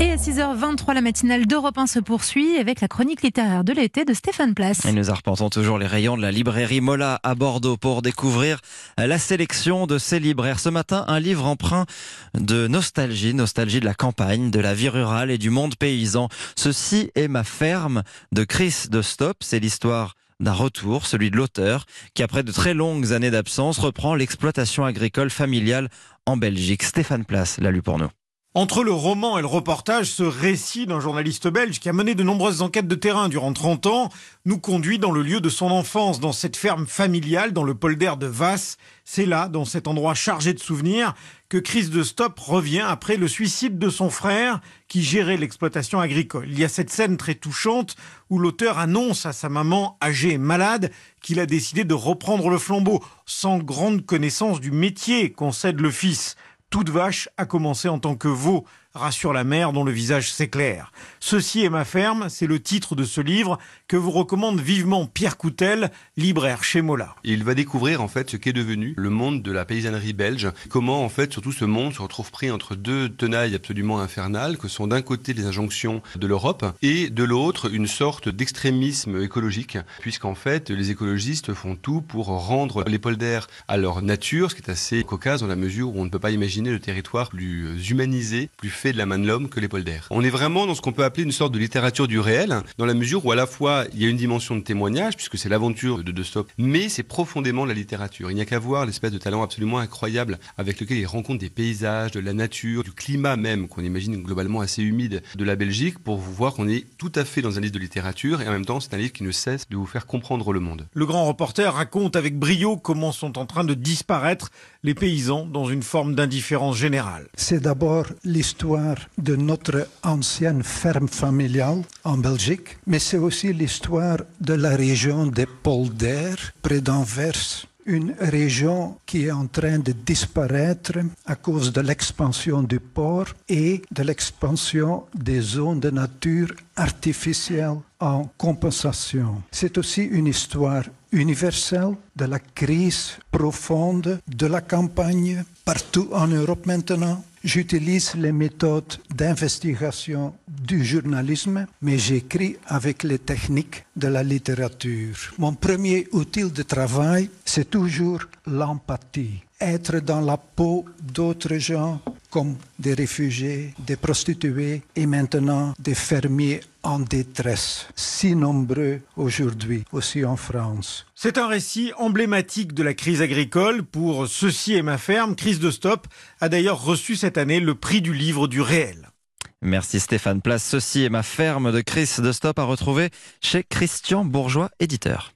Et à 6h23, la matinale d'Europe 1 se poursuit avec la chronique littéraire de l'été de Stéphane Place. Et nous arpentons toujours les rayons de la librairie Mola à Bordeaux pour découvrir la sélection de ces libraires. Ce matin, un livre emprunt de nostalgie, nostalgie de la campagne, de la vie rurale et du monde paysan. Ceci est ma ferme de Chris de Stop. C'est l'histoire d'un retour, celui de l'auteur, qui après de très longues années d'absence reprend l'exploitation agricole familiale en Belgique. Stéphane Place l'a lu pour nous. Entre le roman et le reportage, ce récit d'un journaliste belge qui a mené de nombreuses enquêtes de terrain durant 30 ans nous conduit dans le lieu de son enfance, dans cette ferme familiale, dans le polder de Vasse. C'est là, dans cet endroit chargé de souvenirs, que Chris de Stop revient après le suicide de son frère qui gérait l'exploitation agricole. Il y a cette scène très touchante où l'auteur annonce à sa maman âgée et malade qu'il a décidé de reprendre le flambeau, sans grande connaissance du métier concède le fils. Toute vache a commencé en tant que veau, rassure la mère dont le visage s'éclaire. Ceci est ma ferme, c'est le titre de ce livre que vous recommande vivement Pierre Coutel, libraire chez Mola. Il va découvrir en fait ce qu'est devenu le monde de la paysannerie belge, comment en fait surtout ce monde se retrouve pris entre deux tenailles absolument infernales que sont d'un côté les injonctions de l'Europe et de l'autre une sorte d'extrémisme écologique puisqu'en fait les écologistes font tout pour rendre les polders à leur nature, ce qui est assez cocasse dans la mesure où on ne peut pas imaginer le territoire plus humanisé, plus fait de la main de l'homme que les polders. On est vraiment dans ce qu'on peut appeler une sorte de littérature du réel, dans la mesure où à la fois il y a une dimension de témoignage, puisque c'est l'aventure de De Stop, mais c'est profondément la littérature. Il n'y a qu'à voir l'espèce de talent absolument incroyable avec lequel il rencontre des paysages, de la nature, du climat même, qu'on imagine globalement assez humide de la Belgique, pour vous voir qu'on est tout à fait dans un livre de littérature, et en même temps c'est un livre qui ne cesse de vous faire comprendre le monde. Le grand reporter raconte avec brio comment sont en train de disparaître les paysans dans une forme d'indifférence générale. C'est d'abord de notre ancienne ferme familiale en Belgique, mais c'est aussi l'histoire de la région des polders près d'Anvers une région qui est en train de disparaître à cause de l'expansion du port et de l'expansion des zones de nature artificielle en compensation. C'est aussi une histoire universelle de la crise profonde de la campagne partout en Europe maintenant J'utilise les méthodes d'investigation du journalisme, mais j'écris avec les techniques de la littérature. Mon premier outil de travail, c'est toujours l'empathie. Être dans la peau d'autres gens, comme des réfugiés, des prostituées et maintenant des fermiers en détresse, si nombreux aujourd'hui, aussi en France. C'est un récit emblématique de la crise agricole. Pour Ceci est ma ferme, Crise de Stop a d'ailleurs reçu cette année le prix du livre du réel. Merci Stéphane Place. Ceci est ma ferme de Chris de Stop à retrouver chez Christian Bourgeois, éditeur.